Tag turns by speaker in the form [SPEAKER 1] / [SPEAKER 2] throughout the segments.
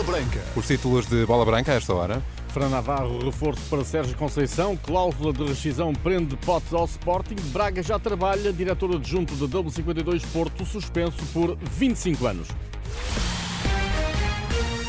[SPEAKER 1] Bola Branca.
[SPEAKER 2] Os títulos de Bola Branca a esta hora.
[SPEAKER 3] Fran Navarro, reforço para Sérgio Conceição, cláusula de rescisão prende pote ao Sporting, Braga já trabalha, diretor adjunto da W52 Porto, suspenso por 25 anos.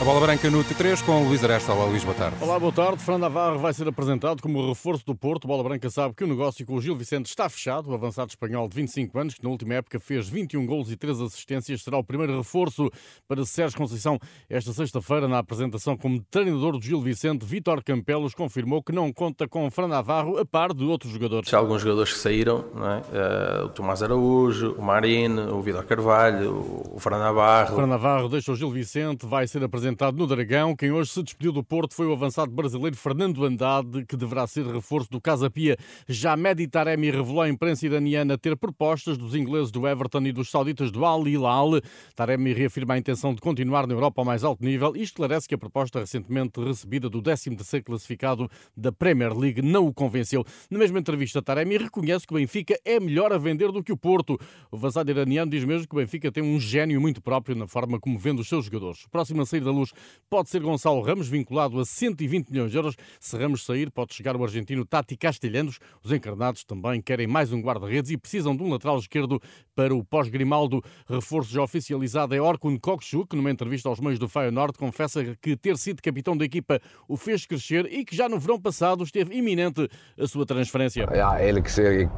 [SPEAKER 2] A bola branca no T3 com Luís Aresta. Olá, Luís, boa tarde.
[SPEAKER 3] Olá, boa tarde. Fran Navarro vai ser apresentado como reforço do Porto. Bola Branca sabe que o negócio com o Gil Vicente está fechado. O avançado espanhol de 25 anos, que na última época fez 21 gols e 3 assistências, será o primeiro reforço para Sérgio Conceição. Esta sexta-feira, na apresentação como treinador do Gil Vicente, Vítor Campelos confirmou que não conta com Fran Navarro, a par de outros jogadores.
[SPEAKER 4] Há alguns jogadores que saíram, é? uh, o Tomás Araújo, o Marino, o Vidal Carvalho, o Fran Navarro.
[SPEAKER 3] Fran Navarro deixa o Gil Vicente, vai ser apresentado apresentado no Dragão. Quem hoje se despediu do Porto foi o avançado brasileiro Fernando Andrade, que deverá ser reforço do Casa Pia. Já Medi Taremi revelou à imprensa iraniana ter propostas dos ingleses do Everton e dos sauditas do Al Hilal. Taremi reafirma a intenção de continuar na Europa ao mais alto nível e esclarece que a proposta recentemente recebida do 13º classificado da Premier League não o convenceu. Na mesma entrevista, Taremi reconhece que o Benfica é melhor a vender do que o Porto. O avançado iraniano diz mesmo que o Benfica tem um gênio muito próprio na forma como vende os seus jogadores. Próximo a sair da luz pode ser Gonçalo Ramos, vinculado a 120 milhões de euros. Se Ramos sair, pode chegar o argentino Tati Castelhanos. Os encarnados também querem mais um guarda-redes e precisam de um lateral esquerdo para o pós-Grimaldo. Reforço já oficializado é Orkun Kokchu, que numa entrevista aos meios do Feyenoord confessa que ter sido capitão da equipa o fez crescer e que já no verão passado esteve iminente a sua transferência.
[SPEAKER 5] Ja, eerlijk gezegd,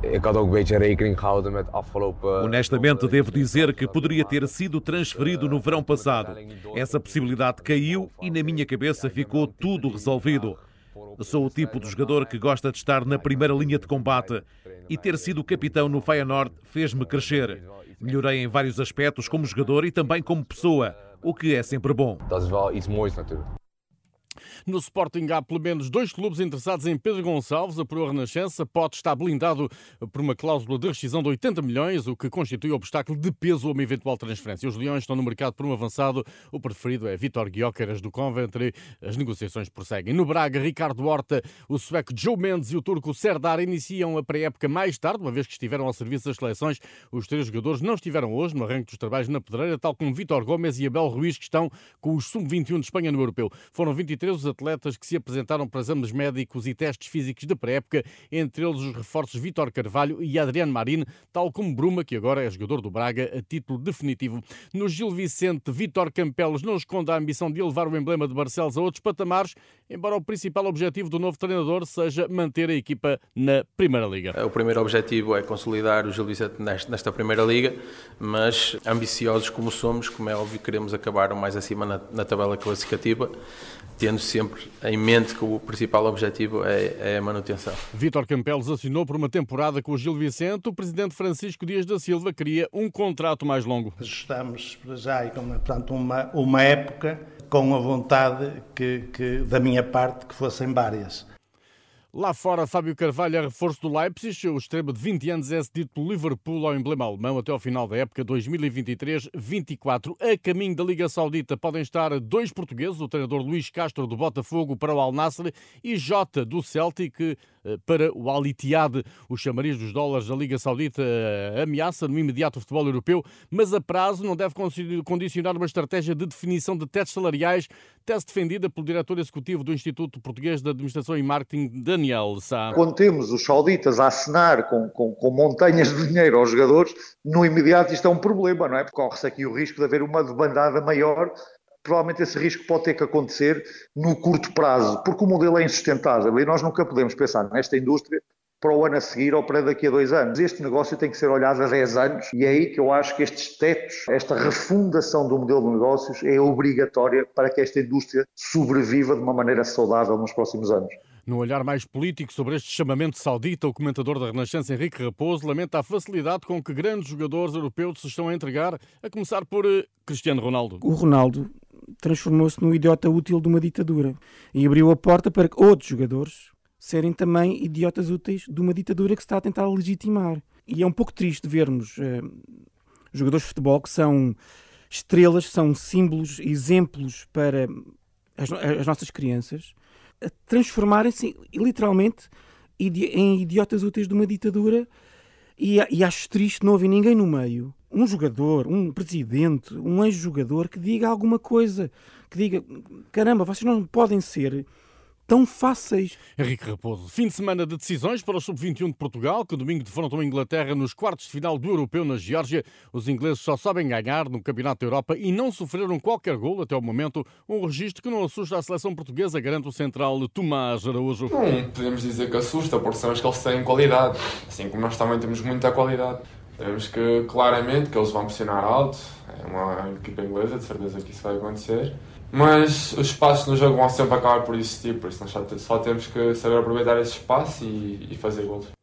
[SPEAKER 5] ik had ook een beetje rekening gehouden met afgelopen.
[SPEAKER 6] Honestamente, devo dizer que poderia ter sido transferido no verão passado. Essa possibilidade caiu e na minha cabeça ficou tudo resolvido. Sou o tipo de jogador que gosta de estar na primeira linha de combate e ter sido capitão no Feyenoord fez-me crescer. Melhorei em vários aspectos como jogador e também como pessoa, o que é sempre bom.
[SPEAKER 5] Dat is wel iets moois natuurlijk.
[SPEAKER 3] No Sporting há pelo menos dois clubes interessados em Pedro Gonçalves. A Proa Renascença pode estar blindado por uma cláusula de rescisão de 80 milhões, o que constitui obstáculo de peso a uma eventual transferência. Os Leões estão no mercado por um avançado. O preferido é Vitor Guióqueras do Coventry. As negociações prosseguem. No Braga, Ricardo Horta, o sueco Joe Mendes e o turco Serdar iniciam a pré-época mais tarde, uma vez que estiveram ao serviço das seleções. Os três jogadores não estiveram hoje no arranque dos trabalhos na pedreira, tal como Vitor Gomes e Abel Ruiz, que estão com os sub-21 de Espanha no Europeu. Foram 23 os atletas que se apresentaram para exames médicos e testes físicos de pré-época, entre eles os reforços Vítor Carvalho e Adriano Marino, tal como Bruma, que agora é jogador do Braga a título definitivo. No Gil Vicente, Vítor Campelos não esconde a ambição de elevar o emblema de Barcelos a outros patamares, embora o principal objetivo do novo treinador seja manter a equipa na Primeira Liga.
[SPEAKER 4] O primeiro objetivo é consolidar o Gil Vicente nesta Primeira Liga, mas ambiciosos como somos, como é óbvio, queremos acabar o mais acima na, na tabela classificativa, tendo sempre em mente que o principal objetivo é, é a manutenção.
[SPEAKER 3] Vítor Campelos assinou por uma temporada com o Gil Vicente. O presidente Francisco Dias da Silva queria um contrato mais longo.
[SPEAKER 7] Ajustamos já e portanto, uma, uma época com a vontade que, que, da minha parte que fossem várias.
[SPEAKER 3] Lá fora, Fábio Carvalho é reforço do Leipzig. O extremo de 20 anos é cedido pelo Liverpool ao emblema alemão até ao final da época 2023-24. A caminho da Liga Saudita podem estar dois portugueses, o treinador Luís Castro do Botafogo para o Al Nassr e Jota do Celtic eh, para o Al Ittihad. O chamariz dos dólares da Liga Saudita eh, ameaça no imediato futebol europeu, mas a prazo não deve condicionar uma estratégia de definição de tetos salariais, tese defendida pelo diretor executivo do Instituto Português de Administração e Marketing da Daniel Sá.
[SPEAKER 8] Quando temos os sauditas a assinar com, com, com, montanhas de dinheiro aos jogadores, no imediato isto é um problema, não é? Porque corre-se aqui o risco de haver uma debandada maior. Provavelmente esse risco pode ter que acontecer no curto prazo, porque o modelo é insustentável e nós nunca podemos pensar nesta indústria para o ano a seguir ou para daqui a dois anos. Este negócio tem que ser olhado a 10 anos e é aí que eu acho que estes tetos, esta refundação do modelo de negócios é obrigatória para que esta indústria sobreviva de uma maneira saudável nos próximos anos.
[SPEAKER 3] No olhar mais político sobre este chamamento saudita, o comentador da Renascença, Henrique Raposo, lamenta a facilidade com que grandes jogadores europeus se estão a entregar, a começar por eh, Cristiano Ronaldo.
[SPEAKER 9] O Ronaldo transformou-se num idiota útil de uma ditadura e abriu a porta para que outros jogadores serem também idiotas úteis de uma ditadura que se está a tentar legitimar. E é um pouco triste vermos uh, jogadores de futebol que são estrelas, são símbolos, exemplos para as, as nossas crianças, transformarem-se literalmente em idiotas úteis de uma ditadura. E, e acho triste não haver ninguém no meio. Um jogador, um presidente, um ex-jogador que diga alguma coisa, que diga: caramba, vocês não podem ser tão fáceis.
[SPEAKER 3] Henrique Raposo, fim de semana de decisões para o Sub-21 de Portugal, que domingo defrontam a Inglaterra nos quartos de final do Europeu na Geórgia. Os ingleses só sabem ganhar no Campeonato da Europa e não sofreram qualquer gol até o momento, um registro que não assusta a seleção portuguesa, garante o central Tomás Araújo.
[SPEAKER 1] Não podemos dizer que assusta, porque sabemos que eles têm qualidade, assim como nós também temos muita qualidade. Sabemos que claramente que eles vão pressionar alto, é uma equipa inglesa, de certeza que isso vai acontecer. Mas os espaços no jogo vão sempre acabar por existir, por isso nós só, só temos que saber aproveitar esse espaço e, e fazer gols.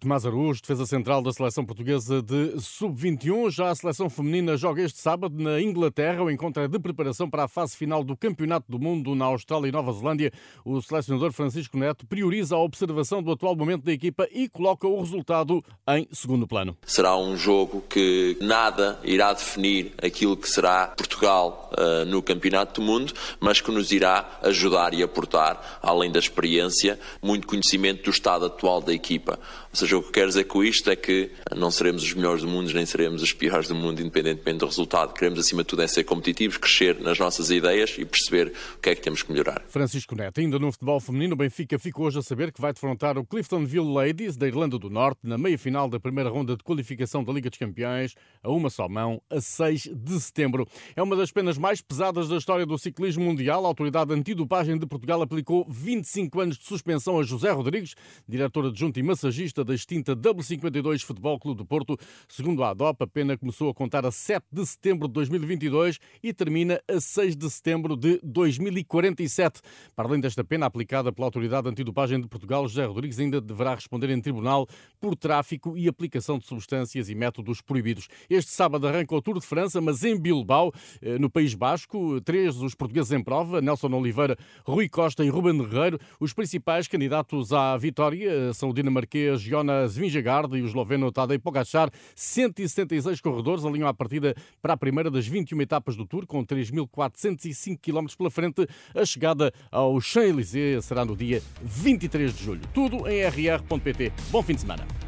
[SPEAKER 3] Tomás Araújo, defesa central da seleção portuguesa de sub-21. Já a seleção feminina joga este sábado na Inglaterra. O encontro é de preparação para a fase final do Campeonato do Mundo na Austrália e Nova Zelândia. O selecionador Francisco Neto prioriza a observação do atual momento da equipa e coloca o resultado em segundo plano.
[SPEAKER 10] Será um jogo que nada irá definir aquilo que será Portugal uh, no Campeonato do Mundo, mas que nos irá ajudar e aportar, além da experiência, muito conhecimento do estado atual da equipa. Ou seja, o que quero dizer com isto é que não seremos os melhores do mundo, nem seremos os piores do mundo, independentemente do resultado. Queremos, acima de tudo, é ser competitivos, crescer nas nossas ideias e perceber o que é que temos que melhorar.
[SPEAKER 3] Francisco Neto, ainda no futebol feminino, o Benfica ficou hoje a saber que vai defrontar o Cliftonville Ladies, da Irlanda do Norte, na meia-final da primeira ronda de qualificação da Liga dos Campeões, a uma só mão, a 6 de setembro. É uma das penas mais pesadas da história do ciclismo mundial. A autoridade antidopagem de Portugal aplicou 25 anos de suspensão a José Rodrigues, diretor adjunto e massagista da extinta W52 Futebol Clube do Porto. Segundo a ADOP, a pena começou a contar a 7 de setembro de 2022 e termina a 6 de setembro de 2047. Para além desta pena aplicada pela Autoridade Antidopagem de Portugal, José Rodrigues ainda deverá responder em tribunal por tráfico e aplicação de substâncias e métodos proibidos. Este sábado arranca o Tour de França, mas em Bilbao, eh, no País Basco. Três os portugueses em prova, Nelson Oliveira, Rui Costa e Ruben Guerreiro. Os principais candidatos à vitória eh, são o dinamarquês Jonas Vingegaard e o esloveno Tadej Pogacar. 176 corredores alinham a partida para a primeira das 21 etapas do Tour, com 3.405 km pela frente. A chegada ao Champs-Élysées será no dia 23 de julho. Tudo em rr.pt. Bom fim de semana.